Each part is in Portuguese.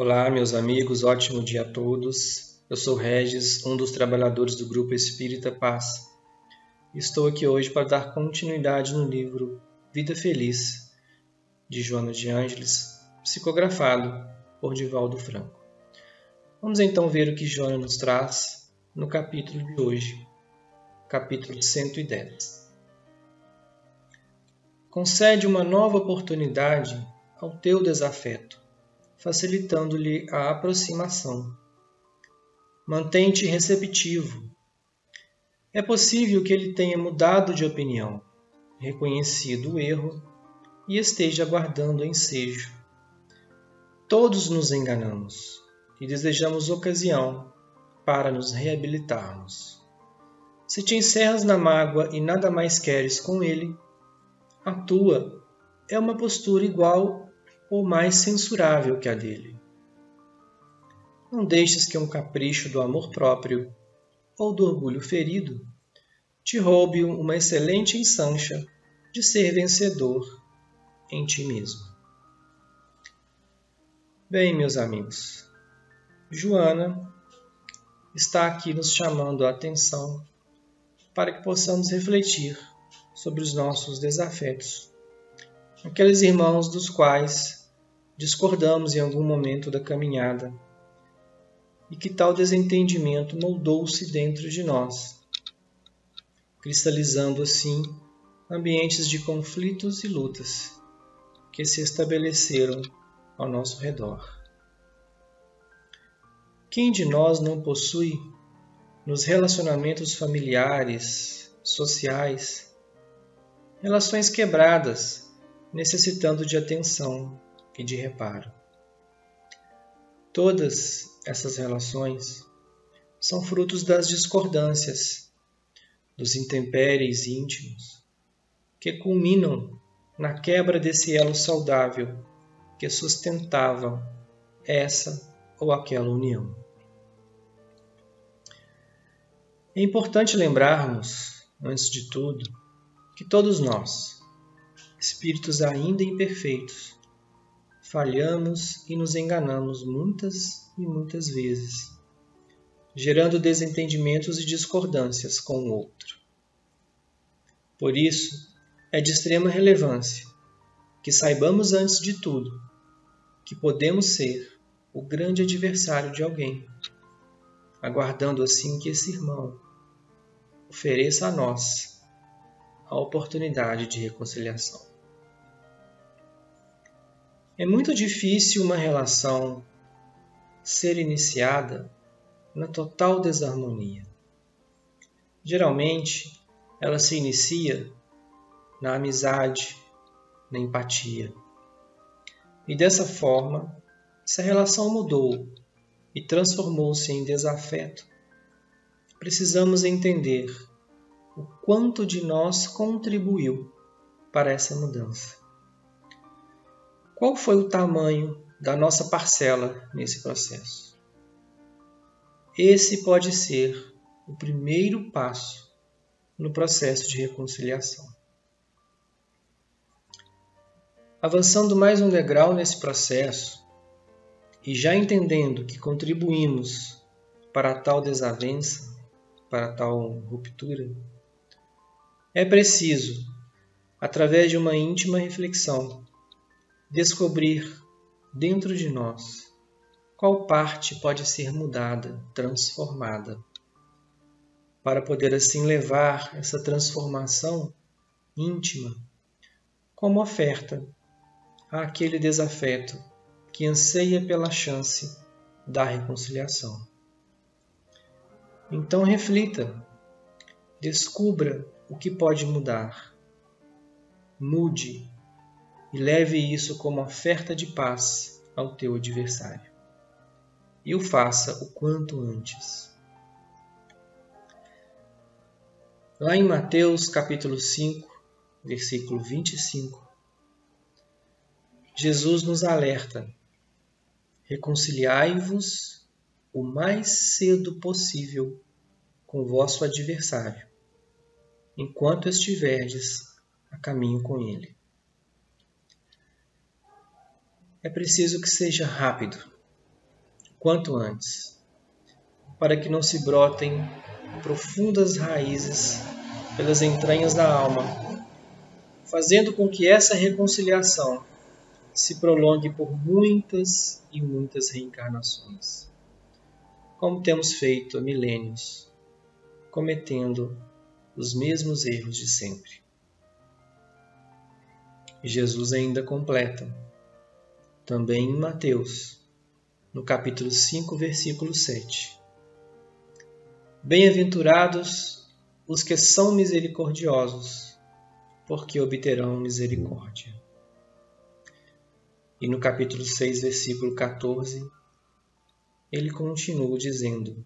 Olá, meus amigos, ótimo dia a todos. Eu sou Regis, um dos trabalhadores do Grupo Espírita Paz. Estou aqui hoje para dar continuidade no livro Vida Feliz, de Joana de Ângeles, psicografado por Divaldo Franco. Vamos então ver o que Joana nos traz no capítulo de hoje, capítulo 110. Concede uma nova oportunidade ao teu desafeto facilitando-lhe a aproximação. Mantente receptivo. É possível que ele tenha mudado de opinião, reconhecido o erro e esteja aguardando ensejo. Todos nos enganamos e desejamos ocasião para nos reabilitarmos. Se te encerras na mágoa e nada mais queres com ele, a tua é uma postura igual ou mais censurável que a dele. Não deixes que um capricho do amor próprio ou do orgulho ferido te roube uma excelente ensancha de ser vencedor em ti mesmo. Bem, meus amigos, Joana está aqui nos chamando a atenção para que possamos refletir sobre os nossos desafetos, aqueles irmãos dos quais discordamos em algum momento da caminhada e que tal desentendimento moldou-se dentro de nós, cristalizando assim ambientes de conflitos e lutas que se estabeleceram ao nosso redor. Quem de nós não possui, nos relacionamentos familiares, sociais, relações quebradas, necessitando de atenção, e de reparo. Todas essas relações são frutos das discordâncias, dos intempéries íntimos, que culminam na quebra desse elo saudável que sustentava essa ou aquela união. É importante lembrarmos, antes de tudo, que todos nós, espíritos ainda imperfeitos, falhamos e nos enganamos muitas e muitas vezes, gerando desentendimentos e discordâncias com o outro. Por isso, é de extrema relevância que saibamos antes de tudo que podemos ser o grande adversário de alguém, aguardando assim que esse irmão ofereça a nós a oportunidade de reconciliação. É muito difícil uma relação ser iniciada na total desarmonia. Geralmente, ela se inicia na amizade, na empatia. E dessa forma, se a relação mudou e transformou-se em desafeto, precisamos entender o quanto de nós contribuiu para essa mudança. Qual foi o tamanho da nossa parcela nesse processo? Esse pode ser o primeiro passo no processo de reconciliação. Avançando mais um degrau nesse processo e já entendendo que contribuímos para tal desavença, para tal ruptura, é preciso, através de uma íntima reflexão, descobrir dentro de nós qual parte pode ser mudada, transformada, para poder assim levar essa transformação íntima como oferta àquele desafeto que anseia pela chance da reconciliação. Então reflita, descubra o que pode mudar, mude e leve isso como oferta de paz ao teu adversário. E o faça o quanto antes. Lá em Mateus capítulo 5, versículo 25, Jesus nos alerta: reconciliai-vos o mais cedo possível com vosso adversário, enquanto estiverdes a caminho com ele. É preciso que seja rápido, quanto antes, para que não se brotem profundas raízes pelas entranhas da alma, fazendo com que essa reconciliação se prolongue por muitas e muitas reencarnações, como temos feito há milênios, cometendo os mesmos erros de sempre. Jesus ainda completa, também em Mateus, no capítulo 5, versículo 7. Bem-aventurados os que são misericordiosos, porque obterão misericórdia. E no capítulo 6, versículo 14, ele continua dizendo: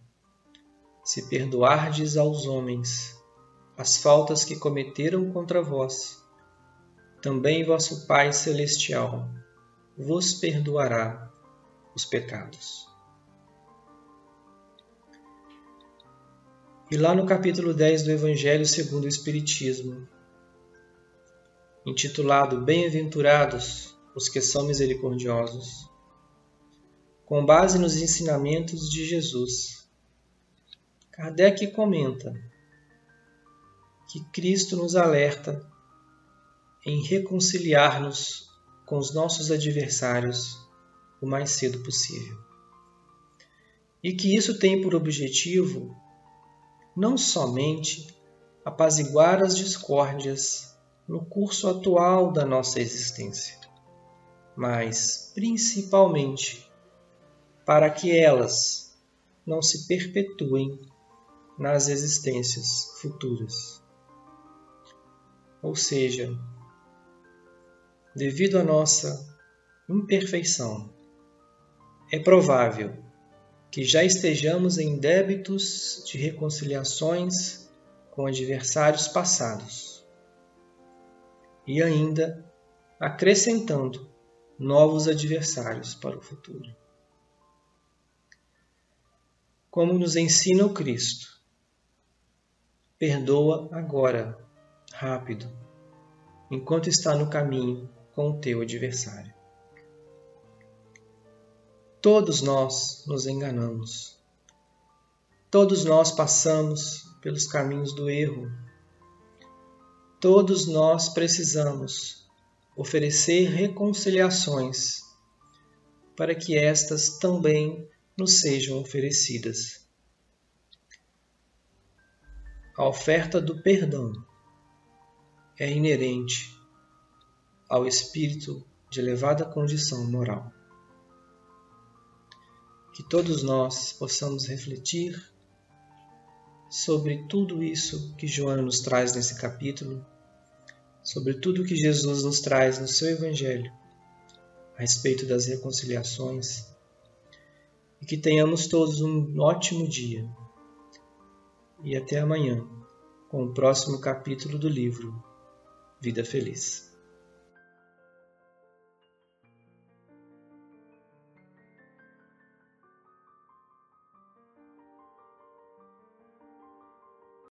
Se perdoardes aos homens as faltas que cometeram contra vós, também vosso Pai Celestial vos perdoará os pecados. E lá no capítulo 10 do Evangelho segundo o Espiritismo, intitulado Bem-aventurados os que são misericordiosos, com base nos ensinamentos de Jesus, Kardec comenta que Cristo nos alerta em reconciliar-nos com os nossos adversários o mais cedo possível. E que isso tem por objetivo não somente apaziguar as discórdias no curso atual da nossa existência, mas principalmente para que elas não se perpetuem nas existências futuras. Ou seja, devido à nossa imperfeição, é provável que já estejamos em débitos de reconciliações com adversários passados e ainda acrescentando novos adversários para o futuro. Como nos ensina o Cristo, perdoa agora rápido, enquanto está no caminho com o teu adversário. Todos nós nos enganamos. Todos nós passamos pelos caminhos do erro. Todos nós precisamos oferecer reconciliações para que estas também nos sejam oferecidas. A oferta do perdão é inerente ao espírito de elevada condição moral. Que todos nós possamos refletir sobre tudo isso que Joana nos traz nesse capítulo, sobre tudo que Jesus nos traz no seu Evangelho a respeito das reconciliações e que tenhamos todos um ótimo dia. E até amanhã com o próximo capítulo do livro Vida Feliz.